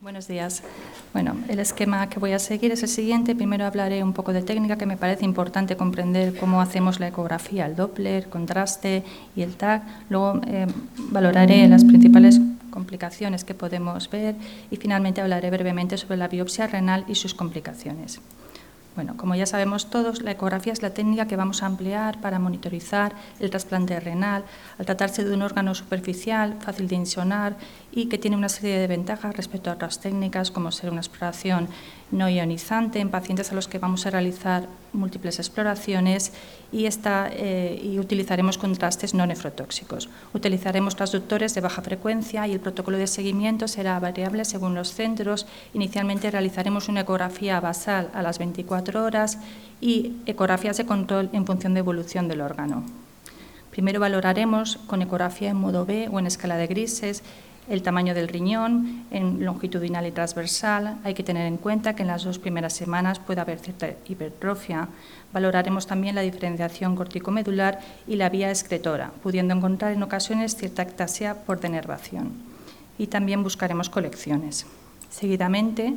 Buenos días. Bueno, el esquema que voy a seguir es el siguiente. Primero hablaré un poco de técnica, que me parece importante comprender cómo hacemos la ecografía, el Doppler, contraste y el TAC. Luego eh, valoraré las principales complicaciones que podemos ver y finalmente hablaré brevemente sobre la biopsia renal y sus complicaciones. Bueno, como ya sabemos todos, la ecografía es la técnica que vamos a emplear para monitorizar el trasplante renal, al tratarse de un órgano superficial, fácil de insonar y que tiene una serie de ventajas respecto a otras técnicas, como ser una exploración no ionizante en pacientes a los que vamos a realizar múltiples exploraciones y, esta, eh, y utilizaremos contrastes no nefrotóxicos. Utilizaremos transductores de baja frecuencia y el protocolo de seguimiento será variable según los centros. Inicialmente realizaremos una ecografía basal a las 24 horas y ecografías de control en función de evolución del órgano. Primero valoraremos con ecografía en modo B o en escala de grises el tamaño del riñón en longitudinal y transversal. Hay que tener en cuenta que en las dos primeras semanas puede haber cierta hipertrofia. Valoraremos también la diferenciación corticomedular y la vía excretora, pudiendo encontrar en ocasiones cierta ectasia por denervación. Y también buscaremos colecciones. Seguidamente,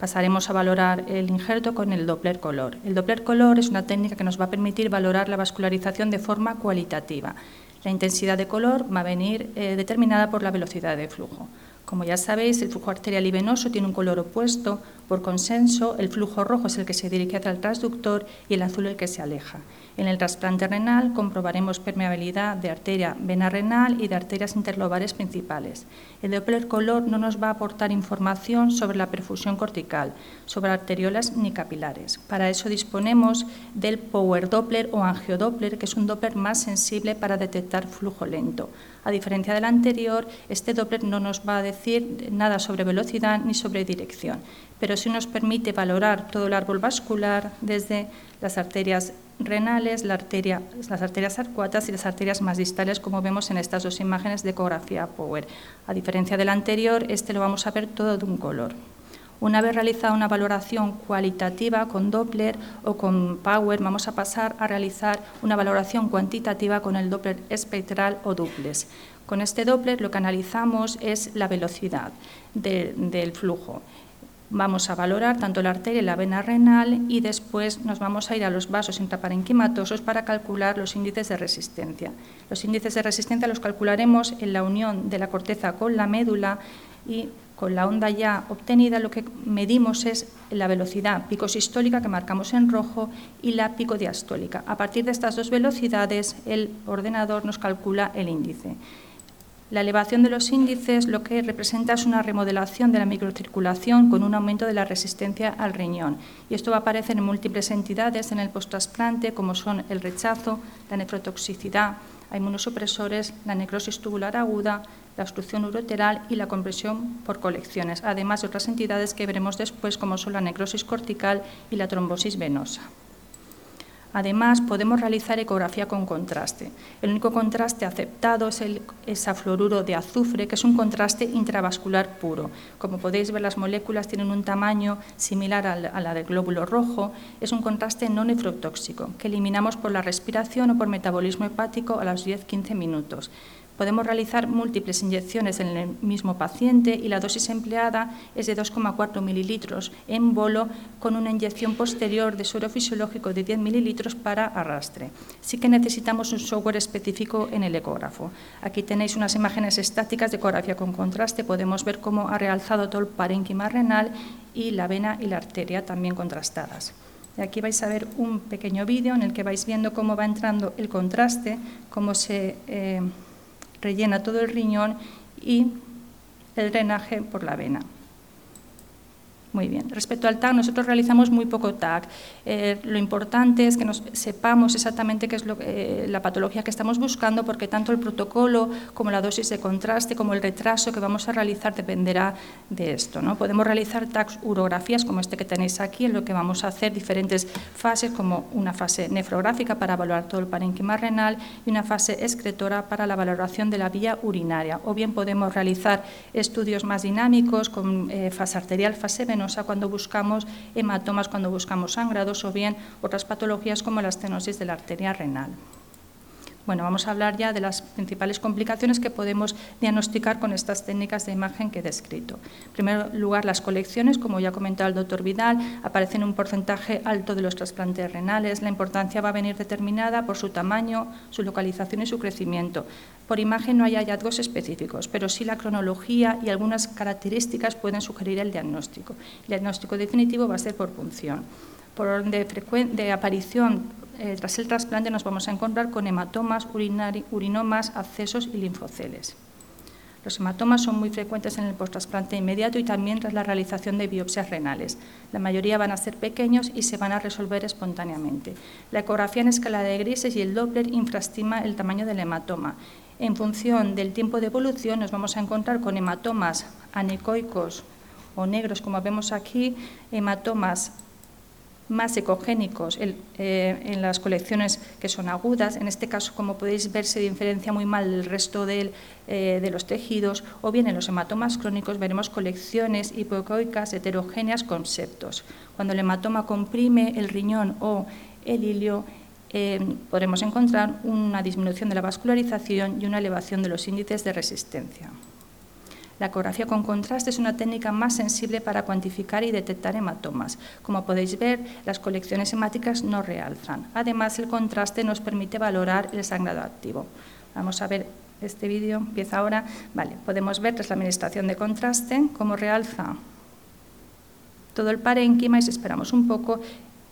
pasaremos a valorar el injerto con el Doppler color. El Doppler color es una técnica que nos va a permitir valorar la vascularización de forma cualitativa la intensidad de color va a venir eh, determinada por la velocidad de flujo. Como ya sabéis, el flujo arterial y venoso tiene un color opuesto. Por consenso, el flujo rojo es el que se dirige hacia el transductor y el azul el que se aleja. En el trasplante renal comprobaremos permeabilidad de arteria vena renal y de arterias interlobares principales. El Doppler color no nos va a aportar información sobre la perfusión cortical, sobre arteriolas ni capilares. Para eso disponemos del Power Doppler o Angiodoppler, que es un Doppler más sensible para detectar flujo lento. A diferencia del anterior, este Doppler no nos va a decir nada sobre velocidad ni sobre dirección, pero sí nos permite valorar todo el árbol vascular desde las arterias renales, las arterias arcuatas y las arterias más distales, como vemos en estas dos imágenes de ecografía Power. A diferencia del anterior, este lo vamos a ver todo de un color. Una vez realizada una valoración cualitativa con Doppler o con Power, vamos a pasar a realizar una valoración cuantitativa con el Doppler espectral o duplex. Con este Doppler lo que analizamos es la velocidad del flujo vamos a valorar tanto la arteria y la vena renal y después nos vamos a ir a los vasos intraparenquimatosos para calcular los índices de resistencia. Los índices de resistencia los calcularemos en la unión de la corteza con la médula y con la onda ya obtenida lo que medimos es la velocidad picosistólica que marcamos en rojo y la picodiastólica. A partir de estas dos velocidades el ordenador nos calcula el índice. La elevación de los índices lo que representa es una remodelación de la microcirculación con un aumento de la resistencia al riñón. Y esto va a aparecer en múltiples entidades en el posttrasplante, como son el rechazo, la nefrotoxicidad, hay inmunosupresores, la necrosis tubular aguda, la obstrucción uroteral y la compresión por colecciones, además de otras entidades que veremos después, como son la necrosis cortical y la trombosis venosa. Además, podemos realizar ecografía con contraste. El único contraste aceptado es el hexafluoruro de azufre, que es un contraste intravascular puro. Como podéis ver, las moléculas tienen un tamaño similar a la del glóbulo rojo. Es un contraste no nefrotóxico, que eliminamos por la respiración o por metabolismo hepático a los 10-15 minutos. Podemos realizar múltiples inyecciones en el mismo paciente y la dosis empleada es de 2,4 mililitros en bolo con una inyección posterior de suero fisiológico de 10 mililitros para arrastre. Sí que necesitamos un software específico en el ecógrafo. Aquí tenéis unas imágenes estáticas de ecografía con contraste. Podemos ver cómo ha realzado todo el parénquima renal y la vena y la arteria también contrastadas. Y aquí vais a ver un pequeño vídeo en el que vais viendo cómo va entrando el contraste, cómo se... Eh, rellena todo el riñón y el drenaje por la vena. Muy bien. Respecto al TAC, nosotros realizamos muy poco TAC. Eh, lo importante es que nos sepamos exactamente qué es eh, la patología que estamos buscando, porque tanto el protocolo como la dosis de contraste, como el retraso que vamos a realizar dependerá de esto. ¿no? Podemos realizar TAC urografías como este que tenéis aquí, en lo que vamos a hacer diferentes fases, como una fase nefrográfica para evaluar todo el parénquima renal y una fase excretora para la valoración de la vía urinaria. O bien podemos realizar estudios más dinámicos con eh, fase arterial, fase venosa cuando buscamos hematomas, cuando buscamos sangrados o bien otras patologías como la estenosis de la arteria renal. Bueno, vamos a hablar ya de las principales complicaciones que podemos diagnosticar con estas técnicas de imagen que he descrito. En primer lugar, las colecciones, como ya ha comentado el doctor Vidal, aparecen en un porcentaje alto de los trasplantes renales. La importancia va a venir determinada por su tamaño, su localización y su crecimiento. Por imagen no hay hallazgos específicos, pero sí la cronología y algunas características pueden sugerir el diagnóstico. El diagnóstico definitivo va a ser por punción. Por orden de, aparición eh, tras el trasplante nos vamos a encontrar con hematomas, urinomas, accesos y linfoceles. Los hematomas son muy frecuentes en el posttrasplante inmediato y también tras la realización de biopsias renales. La mayoría van a ser pequeños y se van a resolver espontáneamente. La ecografía en escala de grises y el Doppler infrastima el tamaño del hematoma. En función del tiempo de evolución nos vamos a encontrar con hematomas anecoicos o negros, como vemos aquí, hematomas más ecogénicos eh, en las colecciones que son agudas. En este caso, como podéis ver, se diferencia muy mal del resto eh, de los tejidos. O bien en los hematomas crónicos veremos colecciones hipoecoicas heterogéneas con septos. Cuando el hematoma comprime el riñón o el ilio, eh, podremos encontrar una disminución de la vascularización y una elevación de los índices de resistencia. La ecografía con contraste es una técnica más sensible para cuantificar y detectar hematomas. Como podéis ver, las colecciones hemáticas no realzan. Además, el contraste nos permite valorar el sangrado activo. Vamos a ver este vídeo, empieza ahora. Vale, podemos ver tras la administración de contraste cómo realza todo el parénquima y si esperamos un poco,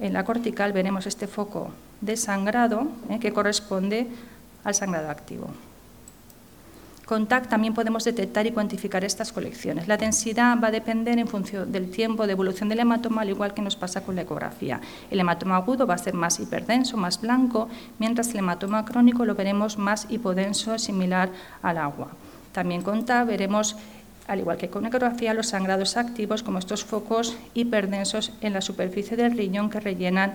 en la cortical veremos este foco de sangrado eh, que corresponde al sangrado activo. Con TAC también podemos detectar y cuantificar estas colecciones. La densidad va a depender en función del tiempo de evolución del hematoma, al igual que nos pasa con la ecografía. El hematoma agudo va a ser más hiperdenso, más blanco, mientras el hematoma crónico lo veremos más hipodenso, similar al agua. También con TAC veremos al igual que con ecografía, los sangrados activos, como estos focos hiperdensos en la superficie del riñón que rellenan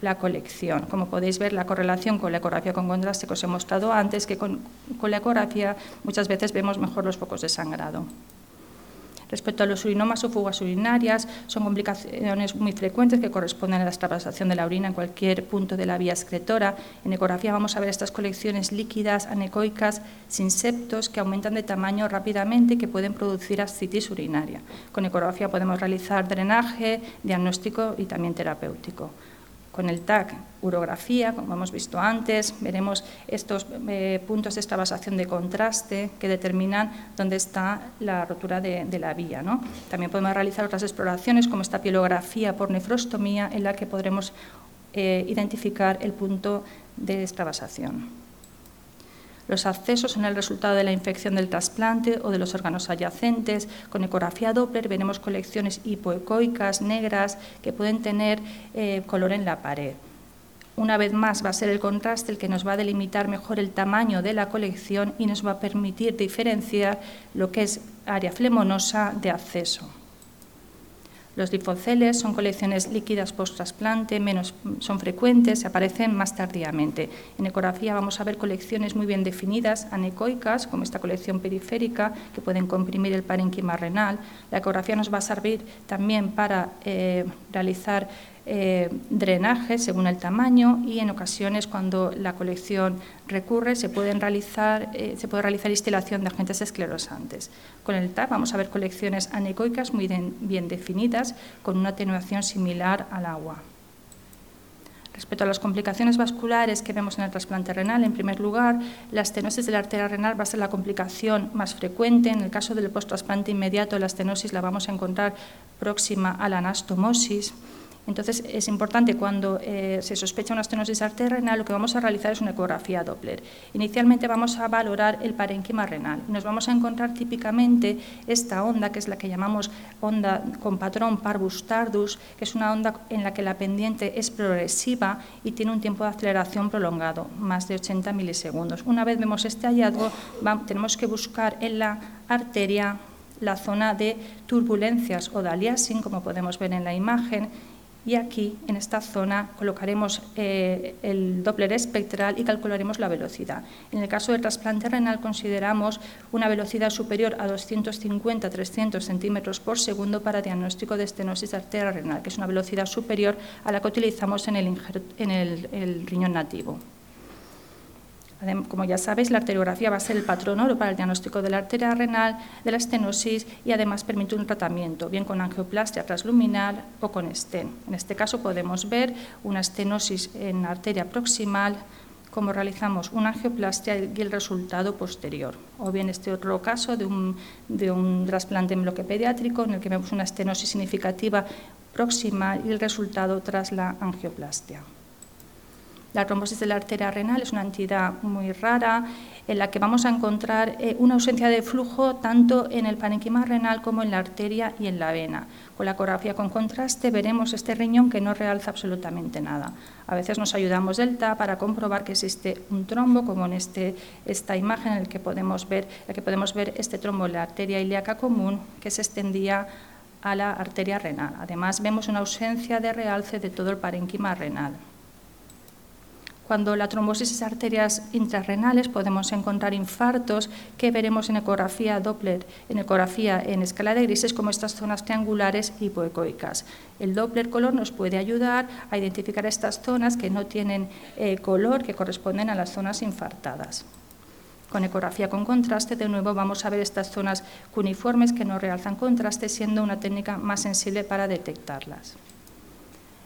la colección. Como podéis ver, la correlación con la ecografía con contraste que os he mostrado antes, que con, con la ecografía muchas veces vemos mejor los focos de sangrado. Respecto a los urinomas o fugas urinarias, son complicaciones muy frecuentes que corresponden a la extravasación de la orina en cualquier punto de la vía excretora. En ecografía vamos a ver estas colecciones líquidas, anecoicas, sin septos, que aumentan de tamaño rápidamente y que pueden producir ascitis urinaria. Con ecografía podemos realizar drenaje, diagnóstico y también terapéutico. Con el TAC urografía, como hemos visto antes, veremos estos eh, puntos de extravasación de contraste que determinan dónde está la rotura de, la vía. También podemos realizar otras exploraciones como esta pielografía por nefrostomía en la que podremos eh, identificar el punto de extravasación. Los accesos son el resultado de la infección del trasplante o de los órganos adyacentes. Con ecografía Doppler veremos colecciones hipoecoicas negras que pueden tener eh, color en la pared. Una vez más va a ser el contraste el que nos va a delimitar mejor el tamaño de la colección y nos va a permitir diferenciar lo que es área flemonosa de acceso. Los linfoceles son colecciones líquidas post-trasplante, menos son frecuentes, aparecen más tardíamente. En ecografía vamos a ver colecciones muy bien definidas, anecoicas, como esta colección periférica, que pueden comprimir el parénquima renal. La ecografía nos va a servir también para eh, realizar eh, drenaje según el tamaño y en ocasiones cuando la colección recurre se, pueden realizar, eh, se puede realizar instalación de agentes esclerosantes. Con el TAP vamos a ver colecciones anecoicas muy bien definidas con una atenuación similar al agua. Respecto a las complicaciones vasculares que vemos en el trasplante renal, en primer lugar, la estenosis de la arteria renal va a ser la complicación más frecuente. En el caso del post-trasplante inmediato, la estenosis la vamos a encontrar próxima a la anastomosis. Entonces, es importante cuando eh, se sospecha una estenosis arterial renal, lo que vamos a realizar es una ecografía Doppler. Inicialmente vamos a valorar el parénquima renal. Nos vamos a encontrar típicamente esta onda, que es la que llamamos onda con patrón parvus tardus, que es una onda en la que la pendiente es progresiva y tiene un tiempo de aceleración prolongado, más de 80 milisegundos. Una vez vemos este hallazgo, tenemos que buscar en la arteria la zona de turbulencias o de aliasing, como podemos ver en la imagen, y aquí, en esta zona, colocaremos eh, el Doppler espectral y calcularemos la velocidad. En el caso del trasplante renal consideramos una velocidad superior a 250-300 centímetros por segundo para diagnóstico de estenosis arterial renal, que es una velocidad superior a la que utilizamos en el, en el riñón nativo. Como ya sabéis, la arteriografía va a ser el patrón oro para el diagnóstico de la arteria renal, de la estenosis y además permite un tratamiento, bien con angioplastia transluminal o con stent. En este caso podemos ver una estenosis en arteria proximal, como realizamos una angioplastia y el resultado posterior. O bien este otro caso de un, de un trasplante en bloque pediátrico en el que vemos una estenosis significativa proximal y el resultado tras la angioplastia. La trombosis de la arteria renal es una entidad muy rara en la que vamos a encontrar eh, una ausencia de flujo tanto en el parenquima renal como en la arteria y en la vena. Con la ecografía con contraste veremos este riñón que no realza absolutamente nada. A veces nos ayudamos del TAP para comprobar que existe un trombo, como en este, esta imagen en la que podemos ver, en que podemos ver este trombo en la arteria ilíaca común que se extendía a la arteria renal. Además, vemos una ausencia de realce de todo el parenquima renal. Cuando la trombosis es arterias intrarrenales podemos encontrar infartos que veremos en ecografía Doppler, en ecografía en escala de grises como estas zonas triangulares hipoecoicas. El Doppler color nos puede ayudar a identificar estas zonas que no tienen eh, color, que corresponden a las zonas infartadas. Con ecografía con contraste, de nuevo vamos a ver estas zonas cuniformes que no realzan contraste, siendo una técnica más sensible para detectarlas.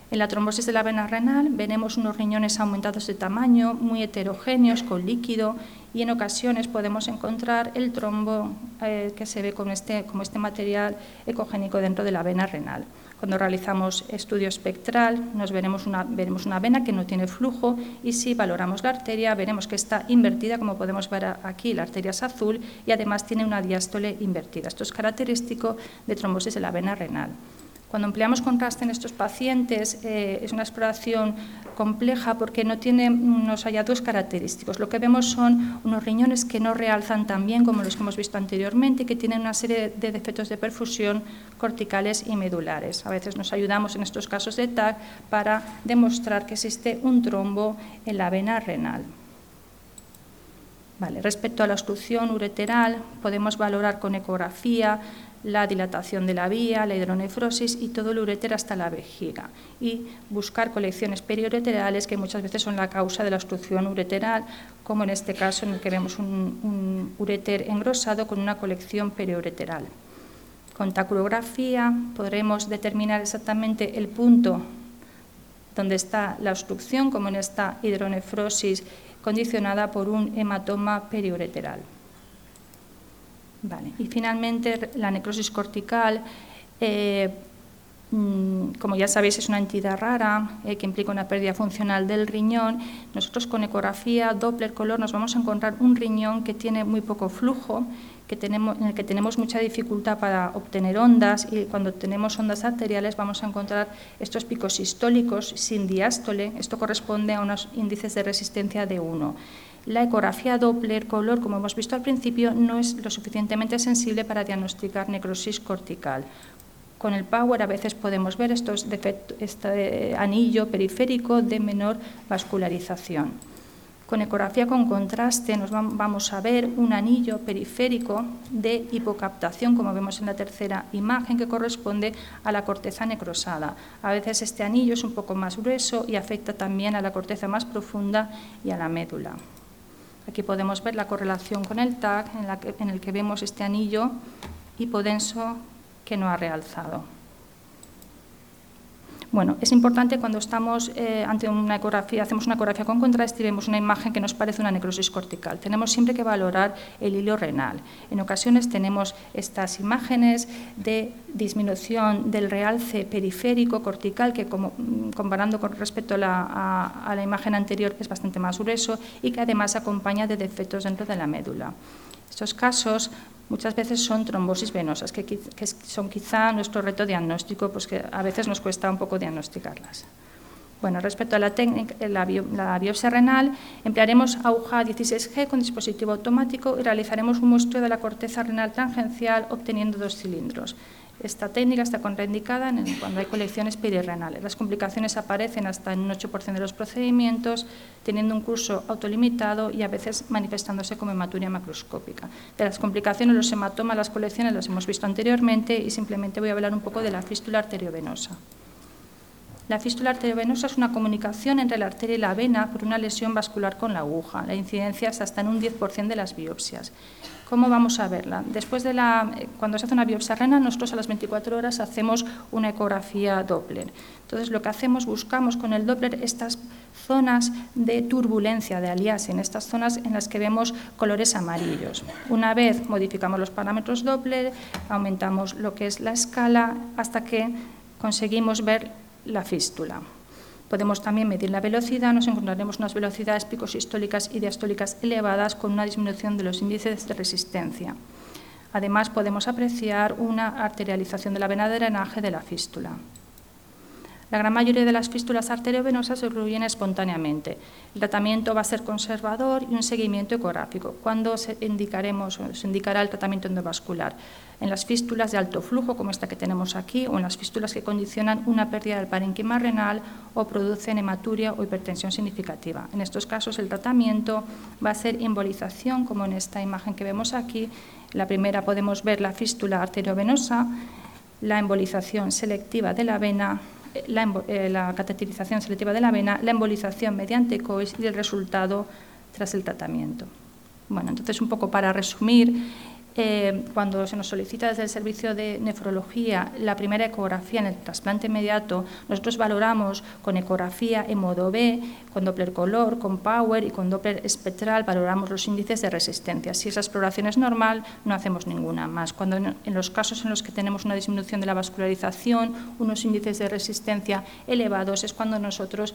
En la trombosis de la vena renal veremos unos riñones aumentados de tamaño, muy heterogéneos, con líquido, y en ocasiones podemos encontrar el trombo eh, que se ve con este, como este material ecogénico dentro de la vena renal. Cuando realizamos estudio espectral, nos veremos una, veremos una vena que no tiene flujo y si valoramos la arteria, veremos que está invertida, como podemos ver aquí, la arteria es azul y además tiene una diástole invertida. Esto es característico de trombosis de la vena renal. Cuando empleamos contraste en estos pacientes eh, es una exploración compleja porque no tiene unos hallazgos característicos. Lo que vemos son unos riñones que no realzan tan bien como los que hemos visto anteriormente y que tienen una serie de defectos de perfusión corticales y medulares. A veces nos ayudamos en estos casos de TAC para demostrar que existe un trombo en la vena renal. Vale, respecto a la obstrucción ureteral, podemos valorar con ecografía la dilatación de la vía, la hidronefrosis y todo el ureter hasta la vejiga y buscar colecciones periureterales que muchas veces son la causa de la obstrucción ureteral, como en este caso en el que vemos un, ureter engrosado con una colección periureteral. Con tacurografía podremos determinar exactamente el punto donde está la obstrucción, como en esta hidronefrosis condicionada por un hematoma periureteral. Y finalmente, la necrosis cortical, eh, mm, como ya sabéis, es una entidad rara eh, que implica una pérdida funcional del riñón. Nosotros con ecografía, Doppler, color, nos vamos a encontrar un riñón que tiene muy poco flujo, en el que tenemos mucha dificultad para obtener ondas y cuando tenemos ondas arteriales vamos a encontrar estos picos sistólicos sin diástole. Esto corresponde a unos índices de resistencia de 1 la ecografía Doppler color, como hemos visto al principio, no es lo suficientemente sensible para diagnosticar necrosis cortical. Con el Power a veces podemos ver estos este anillo periférico de menor vascularización. Con ecografía con contraste nos vamos a ver un anillo periférico de hipocaptación, como vemos en la tercera imagen, que corresponde a la corteza necrosada. A veces este anillo es un poco más grueso y afecta también a la corteza más profunda y a la médula. Aquí podemos ver la correlación con el TAC, en, el que vemos este anillo hipodenso que no ha realzado. Bueno, es importante cuando estamos eh, ante una ecografía, hacemos una ecografía con contraste y vemos una imagen que nos parece una necrosis cortical. Tenemos siempre que valorar el hilo renal. En ocasiones tenemos estas imágenes de disminución del realce periférico cortical, que mm, comparando con respecto a la, a la imagen anterior es bastante más grueso y que además acompaña de defectos dentro de la médula. Estos casos muchas veces son trombosis venosas, que, son quizá nuestro reto diagnóstico, pues que a veces nos cuesta un poco diagnosticarlas. Bueno, respecto a la, técnica, la, la biopsia renal, emplearemos aguja 16G con dispositivo automático y realizaremos un muestreo de la corteza renal tangencial obteniendo dos cilindros. Esta técnica está contraindicada cuando hay colecciones perirenales. Las complicaciones aparecen hasta en un 8% de los procedimientos, teniendo un curso autolimitado y a veces manifestándose como hematuria macroscópica. De las complicaciones, los hematomas, las colecciones las hemos visto anteriormente y simplemente voy a hablar un poco de la fístula arteriovenosa. La fístula arteriovenosa es una comunicación entre la arteria y la vena por una lesión vascular con la aguja. La incidencia es hasta en un 10% de las biopsias. ¿Cómo vamos a verla? Después de la, eh, cuando se hace una biopsia renal, nosotros a las 24 horas hacemos una ecografía Doppler. Entonces, lo que hacemos, buscamos con el Doppler estas zonas de turbulencia, de aliasing, estas zonas en las que vemos colores amarillos. Una vez modificamos los parámetros Doppler, aumentamos lo que es la escala hasta que conseguimos ver la fístula. Podemos también medir la velocidad, nos encontraremos unas velocidades picosistólicas y diastólicas elevadas con una disminución de los índices de resistencia. Además, podemos apreciar una arterialización de la vena de drenaje de la fístula. La gran mayoría de las fístulas arteriovenosas se ocluyen espontáneamente. El tratamiento va a ser conservador y un seguimiento ecográfico. ¿Cuándo se, indicaremos, se indicará el tratamiento endovascular? En las fístulas de alto flujo, como esta que tenemos aquí, o en las fístulas que condicionan una pérdida del parenquima renal o producen hematuria o hipertensión significativa. En estos casos, el tratamiento va a ser embolización, como en esta imagen que vemos aquí. La primera podemos ver la fístula arteriovenosa, la embolización selectiva de la vena la, eh, cateterización selectiva de la vena, la embolización mediante COIS y el resultado tras el tratamiento. Bueno, entonces un poco para resumir, eh, cuando se nos solicita desde el servicio de nefrología la primera ecografía en el trasplante inmediato, nosotros valoramos con ecografía en modo B, con Doppler color, con Power y con Doppler espectral, valoramos los índices de resistencia. Si esa exploración es normal, no hacemos ninguna más. Cuando en, en los casos en los que tenemos una disminución de la vascularización, unos índices de resistencia elevados, es cuando nosotros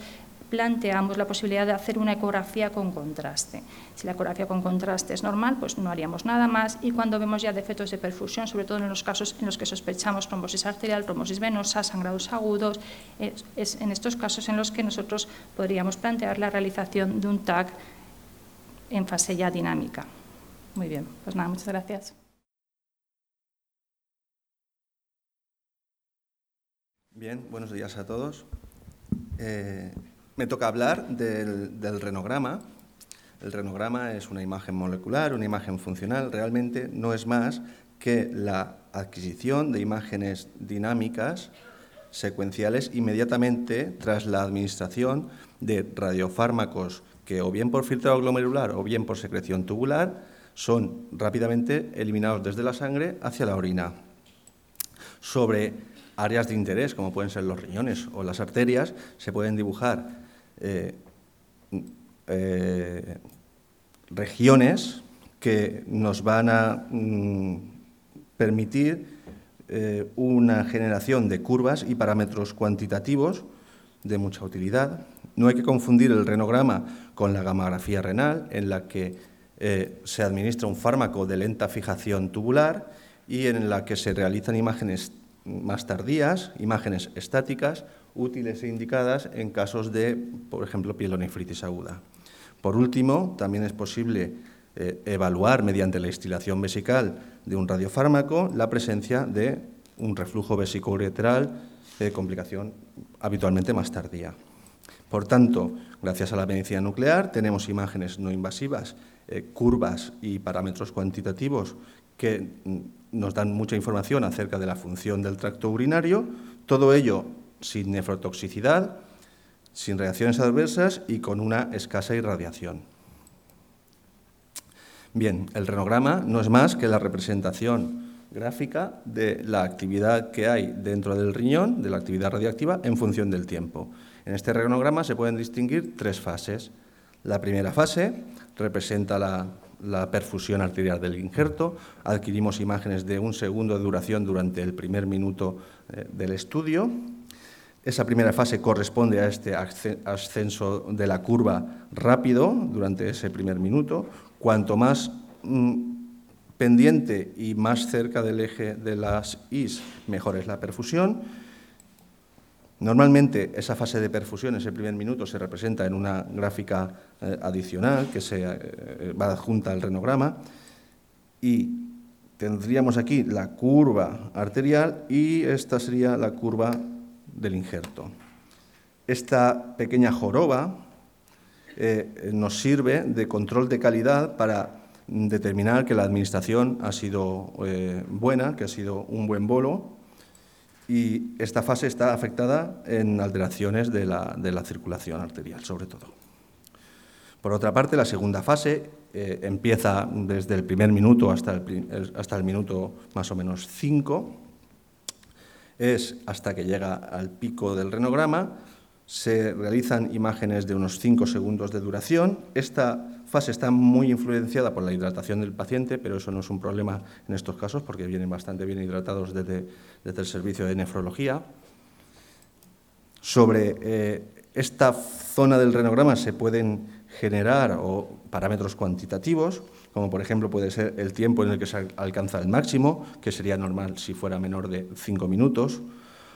planteamos la posibilidad de hacer una ecografía con contraste. Si la ecografía con contraste es normal, pues no haríamos nada más y cuando vemos ya defectos de perfusión, sobre todo en los casos en los que sospechamos trombosis arterial, trombosis venosa, sangrados agudos, es, en estos casos en los que nosotros podríamos plantear la realización de un TAC en fase ya dinámica. Muy bien, pues nada, muchas gracias. Bien, buenos días a todos. Eh, me toca hablar del, renograma. El renograma es una imagen molecular, una imagen funcional. Realmente no es más que la adquisición de imágenes dinámicas secuenciales inmediatamente tras la administración de radiofármacos que o bien por filtrado glomerular o bien por secreción tubular son rápidamente eliminados desde la sangre hacia la orina. Sobre áreas de interés, como pueden ser los riñones o las arterias, se pueden dibujar eh, eh, regiones que nos van a mm, permitir eh, una generación de curvas y parámetros cuantitativos de mucha utilidad. No hay que confundir el renograma con la gamografía renal, en la que se administra un fármaco de lenta fijación tubular y en la que se realizan imágenes más tardías, imágenes estáticas útiles e indicadas en casos de, por ejemplo, pielonefritis aguda. Por último, también es posible eh, evaluar mediante la instilación vesical de un radiofármaco la presencia de un reflujo vesicoureteral de complicación habitualmente más tardía. Por tanto, gracias a la medicina nuclear tenemos imágenes no invasivas, eh, curvas y parámetros cuantitativos que mm, nos dan mucha información acerca de la función del tracto urinario, todo ello sin nefrotoxicidad, sin reacciones adversas y con una escasa irradiación. Bien, el renograma no es más que la representación gráfica de la actividad que hay dentro del riñón, de la actividad radioactiva, en función del tiempo. En este renograma se pueden distinguir tres fases. La primera fase representa la, perfusión arterial del injerto. Adquirimos imágenes de un segundo de duración durante el primer minuto eh, del estudio. Esa primera fase corresponde a este ascenso de la curva rápido durante ese primer minuto. Cuanto más mm, pendiente y más cerca del eje de las IS, mejor es la perfusión. Normalmente esa fase de perfusión, ese primer minuto, se representa en una gráfica eh, adicional que se eh, va adjunta al renograma y tendríamos aquí la curva arterial y esta sería la curva del injerto. Esta pequeña joroba eh, nos sirve de control de calidad para determinar que la administración ha sido eh, buena, que ha sido un buen bolo y esta fase está afectada en alteraciones de la, circulación arterial, sobre todo. Por otra parte, la segunda fase eh, empieza desde el primer minuto hasta el, hasta el minuto más o menos 5, es hasta que llega al pico del renograma, se realizan imágenes de unos 5 segundos de duración. Esta fase está muy influenciada por la hidratación del paciente, pero eso no es un problema en estos casos porque vienen bastante bien hidratados desde, el servicio de nefrología. Sobre eh, esta zona del renograma se pueden generar parámetros cuantitativos, como por ejemplo puede ser el tiempo en el que se alcanza el máximo, que sería normal si fuera menor de 5 minutos,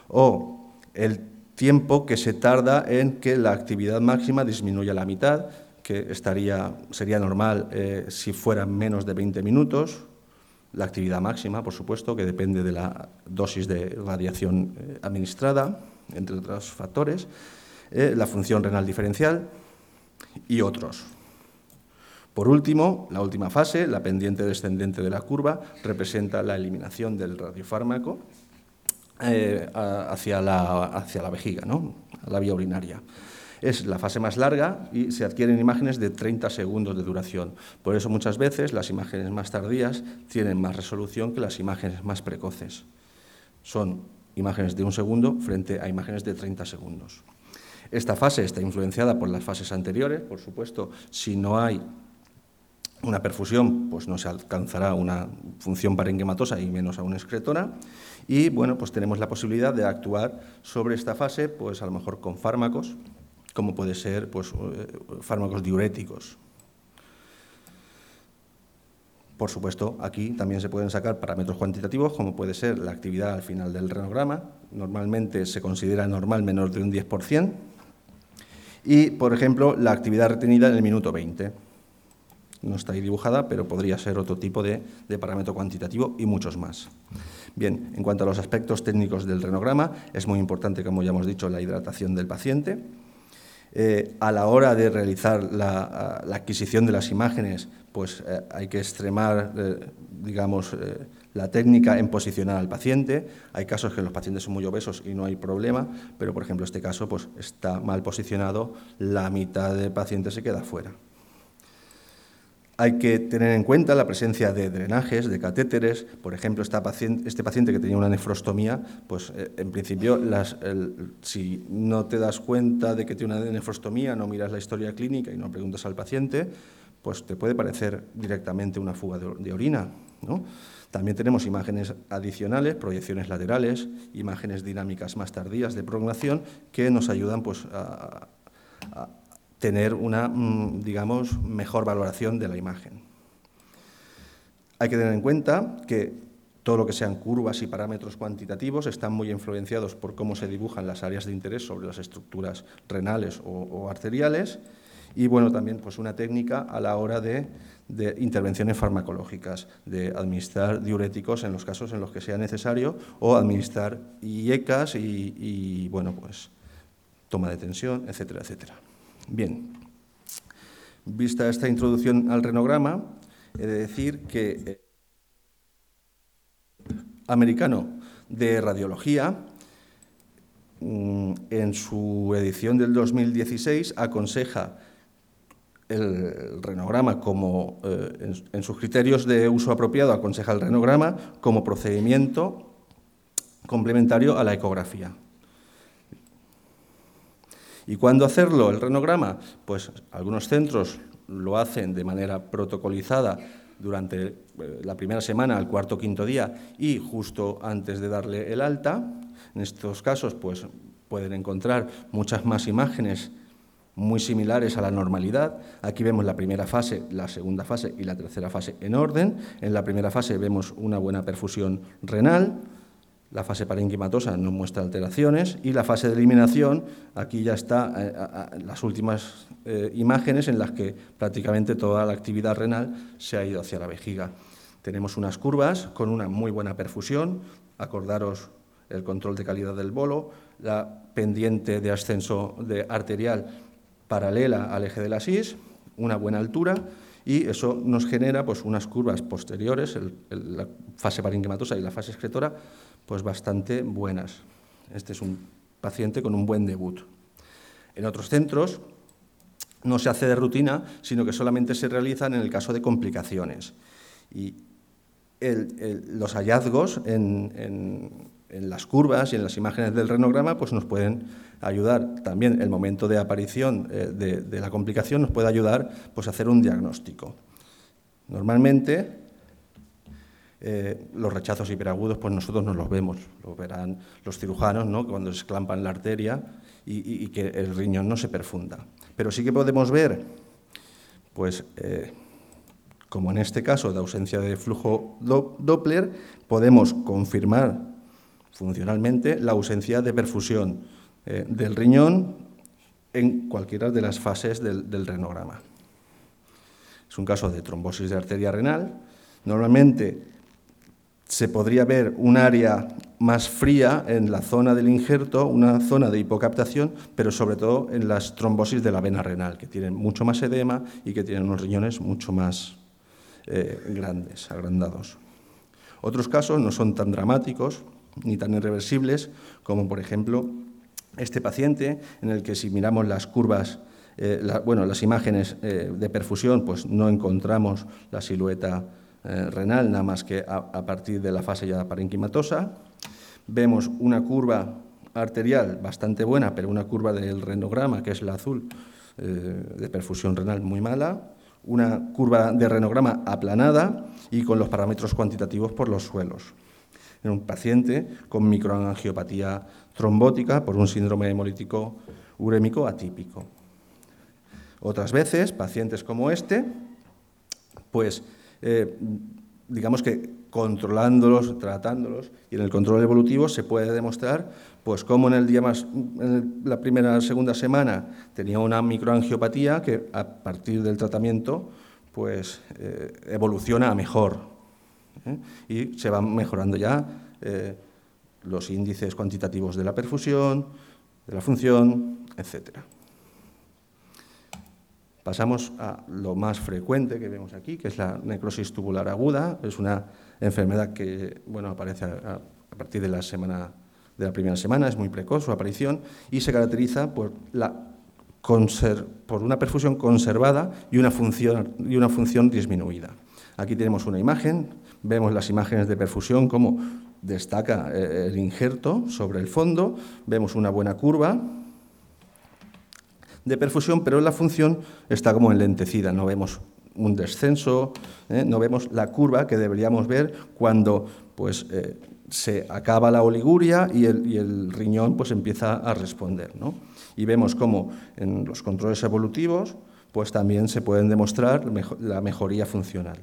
o el tiempo que se tarda en que la actividad máxima disminuya la mitad, que estaría, sería normal eh, si fueran menos de 20 minutos, la actividad máxima, por supuesto, que depende de la dosis de radiación eh, administrada, entre otros factores, eh, la función renal diferencial y otros. Por último, la última fase, la pendiente descendente de la curva, representa la eliminación del radiofármaco hacia, la, hacia la vejiga, ¿no? la vía urinaria. Es la fase más larga y se adquieren imágenes de 30 segundos de duración. Por eso muchas veces las imágenes más tardías tienen más resolución que las imágenes más precoces. Son imágenes de un segundo frente a imágenes de 30 segundos. Esta fase está influenciada por las fases anteriores, por supuesto, si no hay una perfusión, pues no se alcanzará una función parenquimatosa y menos aún excretora. Y bueno, pues tenemos la posibilidad de actuar sobre esta fase, pues a lo mejor con fármacos, como puede ser pues, eh, fármacos diuréticos. Por supuesto, aquí también se pueden sacar parámetros cuantitativos, como puede ser la actividad al final del renograma. Normalmente se considera normal menor de un 10%. Y, por ejemplo, la actividad retenida en el minuto 20. No está ahí dibujada, pero podría ser otro tipo de, parámetro cuantitativo y muchos más. Bien, en cuanto a los aspectos técnicos del renograma, es muy importante, como ya hemos dicho, la hidratación del paciente eh, a la hora de realizar la, adquisición de las imágenes, pues eh, hay que extremar, eh, digamos, la técnica en posicionar al paciente. Hay casos que los pacientes son muy obesos y no hay problema, pero por ejemplo este caso pues, está mal posicionado, la mitad del paciente se queda fuera. Hay que tener en cuenta la presencia de drenajes, de catéteres. Por ejemplo, este paciente que tenía una nefrostomía, pues eh, en principio, si no te das cuenta de que tiene una nefrostomía, no miras la historia clínica y no preguntas al paciente, pues te puede parecer directamente una fuga de, orina. También tenemos imágenes adicionales, proyecciones laterales, imágenes dinámicas más tardías de prolongación que nos ayudan pues, a tener una, mm, digamos, mejor valoración de la imagen. Hay que tener en cuenta que todo lo que sean curvas y parámetros cuantitativos están muy influenciados por cómo se dibujan las áreas de interés sobre las estructuras renales o, arteriales y bueno, también pues una técnica a la hora de, intervenciones farmacológicas, de administrar diuréticos en los casos en los que sea necesario o administrar IECAS y, y bueno, pues toma de tensión, etcétera, etcétera. Bien, vista esta introducción al renograma, he de decir que el eh, americano de radiología, mm, en su edición del 2016, aconseja el renograma como, eh, en, sus criterios de uso apropiado, aconseja el renograma como procedimiento complementario a la ecografía. ¿Y cuándo hacerlo? El renograma, pues algunos centros lo hacen de manera protocolizada durante eh, la primera semana, el cuarto o quinto día y justo antes de darle el alta. En estos casos, pues pueden encontrar muchas más imágenes muy similares a la normalidad. Aquí vemos la primera fase, la segunda fase y la tercera fase en orden. En la primera fase vemos una buena perfusión renal, la fase parenquimatosa no muestra alteraciones y la fase de eliminación, aquí ya está eh, las últimas eh, imágenes en las que prácticamente toda la actividad renal se ha ido hacia la vejiga. Tenemos unas curvas con una muy buena perfusión, acordaros el control de calidad del bolo, la pendiente de ascenso de arterial paralela al eje de la SIS, una buena altura y eso nos genera pues, unas curvas posteriores, la fase parenquimatosa y la fase excretora, pues bastante buenas. Este es un paciente con un buen debut. En otros centros no se hace de rutina, sino que solamente se realizan en el caso de complicaciones. Y los hallazgos en, las curvas y en las imágenes del renograma pues nos pueden ayudar. También el momento de aparición eh, de, la complicación nos puede ayudar pues, a hacer un diagnóstico. Normalmente eh, los rechazos hiperagudos, pues nosotros no los vemos, lo verán los cirujanos, ¿no? cuando se esclampan la arteria y, que el riñón no se perfunda. Pero sí que podemos ver, pues, eh, como en este caso de ausencia de flujo Doppler, podemos confirmar funcionalmente la ausencia de perfusión eh, del riñón en cualquiera de las fases del, del renograma. Es un caso de trombosis de arteria renal. Normalmente se podría ver un área más fría en la zona del injerto, una zona de hipocaptación, pero sobre todo en las trombosis de la vena renal, que tienen mucho más edema y que tienen unos riñones mucho más eh, grandes, agrandados. Otros casos no son tan dramáticos ni tan irreversibles como, por ejemplo, este paciente en el que si miramos las curvas, eh, bueno, las imágenes eh, de perfusión, pues no encontramos la silueta eh, renal, nada más que a, partir de la fase ya parenquimatosa. Vemos una curva arterial bastante buena, pero una curva del renograma, que es la azul, eh, de perfusión renal muy mala. Una curva de renograma aplanada y con los parámetros cuantitativos por los suelos. En un paciente con microangiopatía trombótica por un síndrome hemolítico urémico atípico. Otras veces, pacientes como este, pues eh, digamos que controlándolos, tratándolos, y en el control evolutivo se puede demostrar pues cómo en el día más, en la primera segunda semana tenía una microangiopatía que a partir del tratamiento pues eh, evoluciona a mejor ¿eh? y se van mejorando ya los índices cuantitativos de la perfusión, de la función, etcétera. Pasamos a lo más frecuente que vemos aquí, que es la necrosis tubular aguda. Es una enfermedad que bueno, aparece a, partir de la, semana, de la primera semana, es muy precoz su aparición y se caracteriza por, una perfusión conservada y una, función, y una función disminuida. Aquí tenemos una imagen, vemos las imágenes de perfusión, como destaca eh, el injerto sobre el fondo, vemos una buena curva, de perfusión, pero la función está como enlentecida, no vemos un descenso, ¿eh? no vemos la curva que deberíamos ver cuando pues, eh, se acaba la oliguria y el, riñón pues, empieza a responder. Y vemos cómo en los controles evolutivos pues, también se pueden demostrar la mejoría funcional.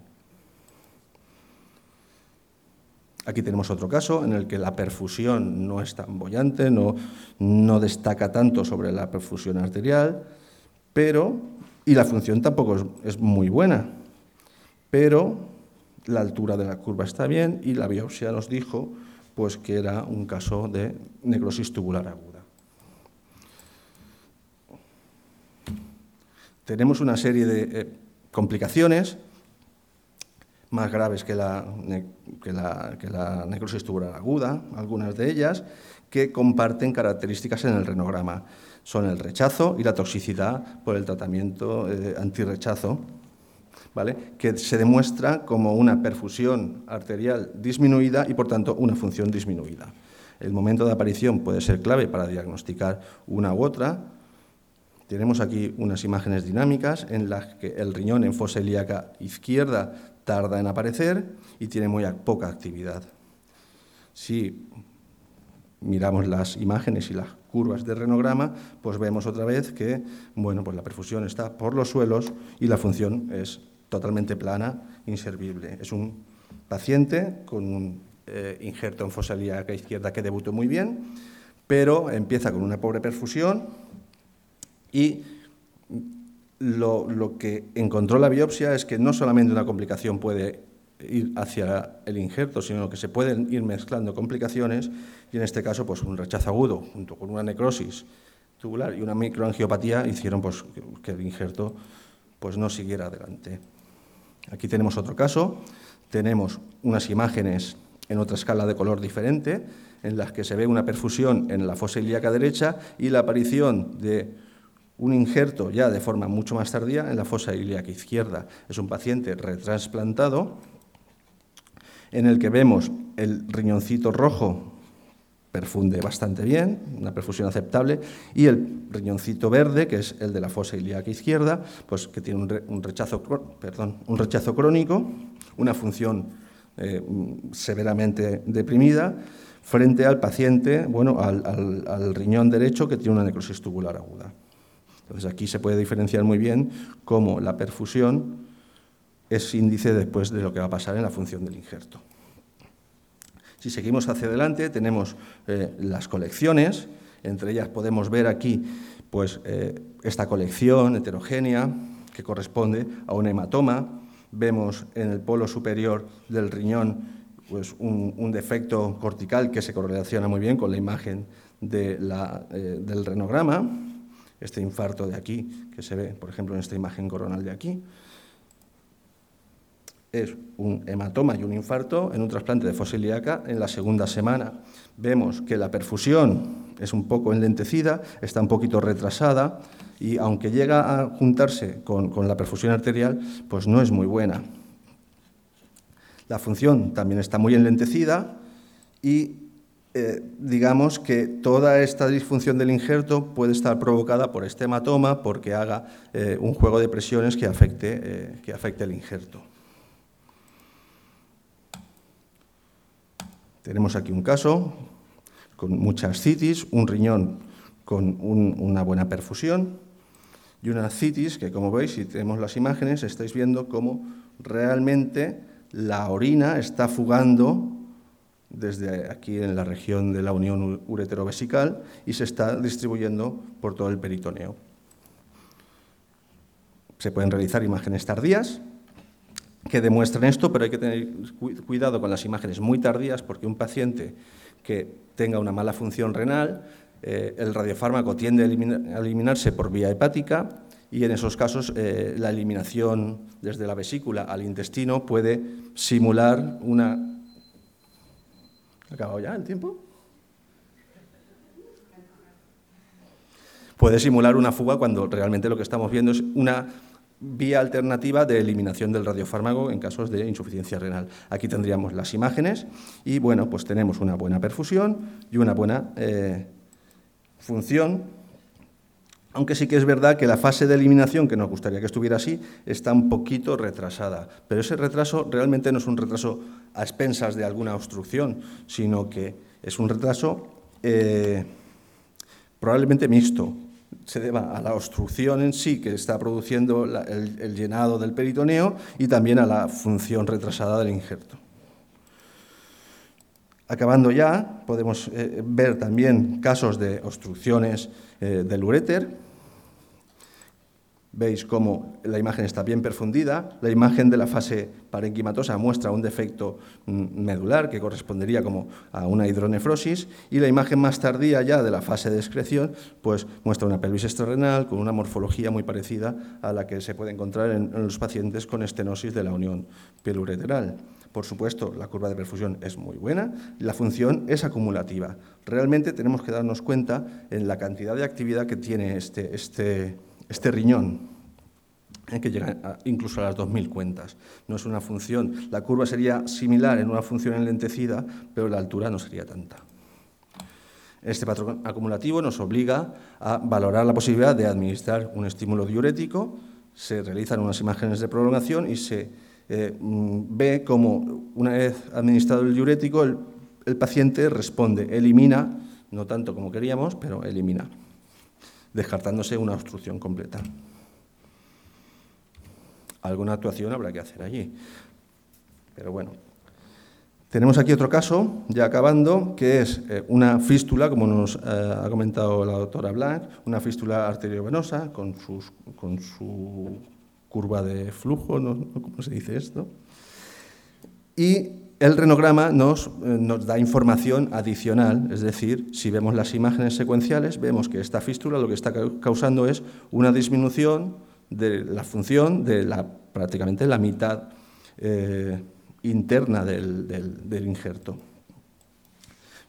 Aquí tenemos otro caso en el que la perfusión no es tan bollante, no, no destaca tanto sobre la perfusión arterial, pero, y la función tampoco es, muy buena, pero la altura de la curva está bien y la biopsia nos dijo pues, que era un caso de necrosis tubular aguda. Tenemos una serie de eh, complicaciones más graves que la, que la, necrosis tubular aguda, algunas de ellas, que comparten características en el renograma. Son el rechazo y la toxicidad por el tratamiento eh, antirrechazo, ¿vale? que se demuestra como una perfusión arterial disminuida y, por tanto, una función disminuida. El momento de aparición puede ser clave para diagnosticar una u otra. Tenemos aquí unas imágenes dinámicas en las que el riñón en fosa ilíaca izquierda tarda en aparecer y tiene muy poca actividad. Si miramos las imágenes y las curvas de renograma, pues vemos otra vez que bueno, pues la perfusión está por los suelos y la función es totalmente plana, inservible. Es un paciente con un eh, injerto en fosa ilíaca izquierda que debutó muy bien, pero empieza con una pobre perfusión y lo, que encontró la biopsia es que no solamente una complicación puede ir hacia el injerto, sino que se pueden ir mezclando complicaciones y en este caso pues un rechazo agudo junto con una necrosis tubular y una microangiopatía hicieron pues, que el injerto pues, no siguiera adelante. Aquí tenemos otro caso, tenemos unas imágenes en otra escala de color diferente, en las que se ve una perfusión en la fosa ilíaca derecha y la aparición de un injerto ya de forma mucho más tardía en la fosa ilíaca izquierda. Es un paciente retrasplantado en el que vemos el riñoncito rojo perfunde bastante bien, una perfusión aceptable, y el riñoncito verde, que es el de la fosa ilíaca izquierda, pues que tiene un, rechazo, perdón, un rechazo crónico, una función eh, severamente deprimida, frente al paciente, bueno, al, riñón derecho que tiene una necrosis tubular aguda. Entonces aquí se puede diferenciar muy bien cómo la perfusión es índice después de lo que va a pasar en la función del injerto. Si seguimos hacia adelante, tenemos eh, las colecciones, entre ellas podemos ver aquí pues, eh, esta colección heterogénea que corresponde a un hematoma. Vemos en el polo superior del riñón pues, un, defecto cortical que se correlaciona muy bien con la imagen eh, del renograma, este infarto de aquí, que se ve, por ejemplo, en esta imagen coronal de aquí es un hematoma y un infarto en un trasplante de fosa ilíaca en la segunda semana. Vemos que la perfusión es un poco enlentecida, está un poquito retrasada y aunque llega a juntarse con, la perfusión arterial, pues no es muy buena. La función también está muy enlentecida y eh, digamos que toda esta disfunción del injerto puede estar provocada por este hematoma porque haga eh, un juego de presiones que afecte, eh, que afecte el injerto. Tenemos aquí un caso con muchas citis, un riñón con una buena perfusión y una citis que, como veis, si tenemos las imágenes, estáis viendo cómo realmente la orina está fugando desde aquí en la región de la unión ureterovesical y se está distribuyendo por todo el peritoneo. Se pueden realizar imágenes tardías que demuestran esto, pero hay que tener cuidado con las imágenes muy tardías porque un paciente que tenga una mala función renal, eh, el radiofármaco tiende a, eliminarse por vía hepática y en esos casos eh, la eliminación desde la vesícula al intestino puede simular una... ¿Ha acabado ya el tiempo? Puede simular una fuga cuando realmente lo que estamos viendo es una vía alternativa de eliminación del radiofármaco en casos de insuficiencia renal. Aquí tendríamos las imágenes y bueno, pues tenemos una buena perfusión y una buena eh, función, aunque sí que es verdad que la fase de eliminación, que nos gustaría que estuviera así, está un poquito retrasada. Pero ese retraso realmente no es un retraso a expensas de alguna obstrucción, sino que es un retraso eh, probablemente mixto, se deba a la obstrucción en sí que está produciendo el, llenado del peritoneo y también a la función retrasada del injerto. Acabando ya, podemos eh, ver también casos de obstrucciones eh, del uréter, Veis cómo la imagen está bien perfundida. La imagen de la fase parenquimatosa muestra un defecto mm, medular que correspondería como a una hidronefrosis y la imagen más tardía ya de la fase de excreción pues muestra una pelvis extrarrenal con una morfología muy parecida a la que se puede encontrar en, los pacientes con estenosis de la unión pielureteral. Por supuesto, la curva de perfusión es muy buena la función es acumulativa. Realmente tenemos que darnos cuenta en la cantidad de actividad que tiene este, este este riñón, eh, que llega incluso a las 2.000 cuentas. No es una función, la curva sería similar en una función enlentecida, pero la altura no sería tanta. Este patrón acumulativo nos obliga a valorar la posibilidad de administrar un estímulo diurético, se realizan unas imágenes de prolongación y se eh, mm, ve cómo una vez administrado el diurético el paciente responde, elimina, no tanto como queríamos, pero elimina descartándose una obstrucción completa. Alguna actuación habrá que hacer allí. Pero bueno. Tenemos aquí otro caso, ya acabando, que es eh, una fístula, como nos eh, ha comentado la doctora Blanc, una fístula arteriovenosa con, con su curva de flujo, ¿no? ¿cómo se dice esto? Y el renograma nos, eh, nos, da información adicional, es decir, si vemos las imágenes secuenciales, vemos que esta fístula lo que está causando es una disminución de la función de la, prácticamente la mitad eh, interna del, del injerto.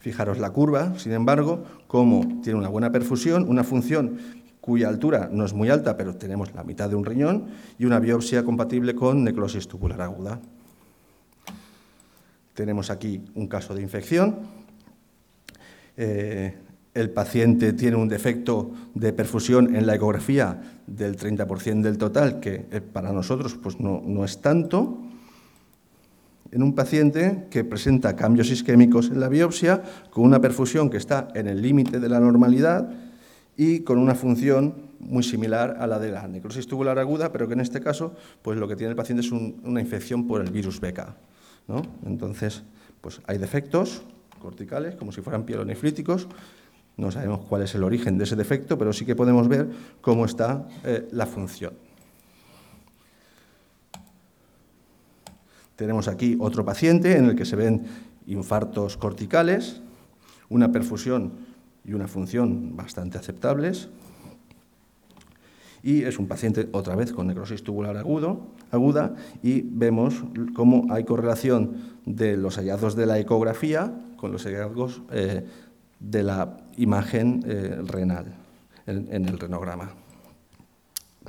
Fijaros la curva, sin embargo, como tiene una buena perfusión, una función cuya altura no es muy alta, pero tenemos la mitad de un riñón, y una biopsia compatible con necrosis tubular aguda. Tenemos aquí un caso de infección. Eh, el paciente tiene un defecto de perfusión en la ecografía del 30% del total, que eh, para nosotros pues no, no es tanto. En un paciente que presenta cambios isquémicos en la biopsia, con una perfusión que está en el límite de la normalidad y con una función muy similar a la de la necrosis tubular aguda, pero que en este caso pues lo que tiene el paciente es una infección por el virus Beca. Entonces, pues hay defectos corticales, como si fueran pielonefríticos. No sabemos cuál es el origen de ese defecto, pero sí que podemos ver cómo está eh, la función. Tenemos aquí otro paciente en el que se ven infartos corticales, una perfusión y una función bastante aceptables, y es un paciente otra vez con necrosis tubular agudo, aguda y vemos cómo hay correlación de los hallazgos de la ecografía con los hallazgos eh, de la imagen eh, renal en, el renograma.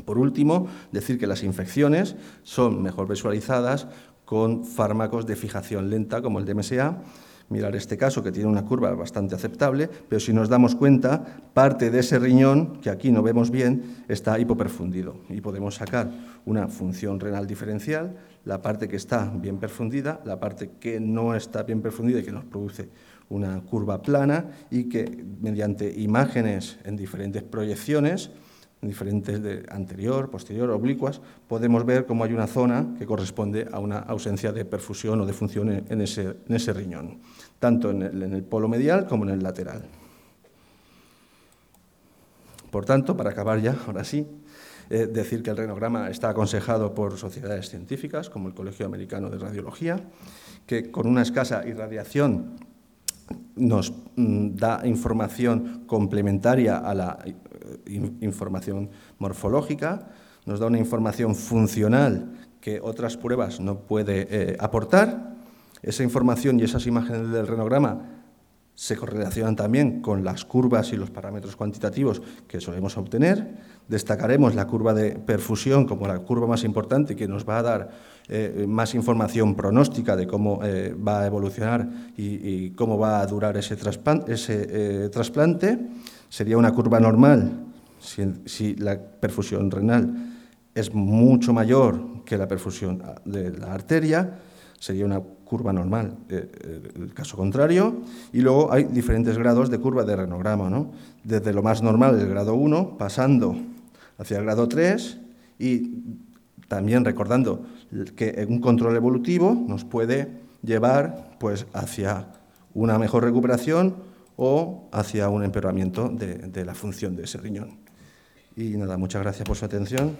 Por último, decir que las infecciones son mejor visualizadas con fármacos de fijación lenta como el DMSA mirar este caso, que tiene una curva bastante aceptable, pero si nos damos cuenta, parte de ese riñón, que aquí no vemos bien, está hipoperfundido y podemos sacar una función renal diferencial, la parte que está bien perfundida, la parte que no está bien perfundida y que nos produce una curva plana y que mediante imágenes en diferentes proyecciones, diferentes de anterior, posterior, oblicuas, podemos ver cómo hay una zona que corresponde a una ausencia de perfusión o de función en ese, en ese riñón tanto en el, polo medial como en el lateral. Por tanto, para acabar ya, ahora sí, eh, decir que el renograma está aconsejado por sociedades científicas, como el Colegio Americano de Radiología, que con una escasa irradiación nos mm, da información complementaria a la eh, información morfológica, nos da una información funcional que otras pruebas no puede eh, aportar esa información y esas imágenes del renograma se correlacionan también con las curvas y los parámetros cuantitativos que solemos obtener. Destacaremos la curva de perfusión como la curva más importante que nos va a dar eh, más información pronóstica de cómo eh, va a evolucionar y, cómo va a durar ese, eh, trasplante. Sería una curva normal si la perfusión renal es mucho mayor que la perfusión de la arteria sería una curva normal, eh, eh, el caso contrario, y luego hay diferentes grados de curva de renograma, ¿no? desde lo más normal, el grado 1, pasando hacia el grado 3 y también recordando que un control evolutivo nos puede llevar pues, hacia una mejor recuperación o hacia un empeoramiento de, de la función de ese riñón. Y nada, muchas gracias por su atención.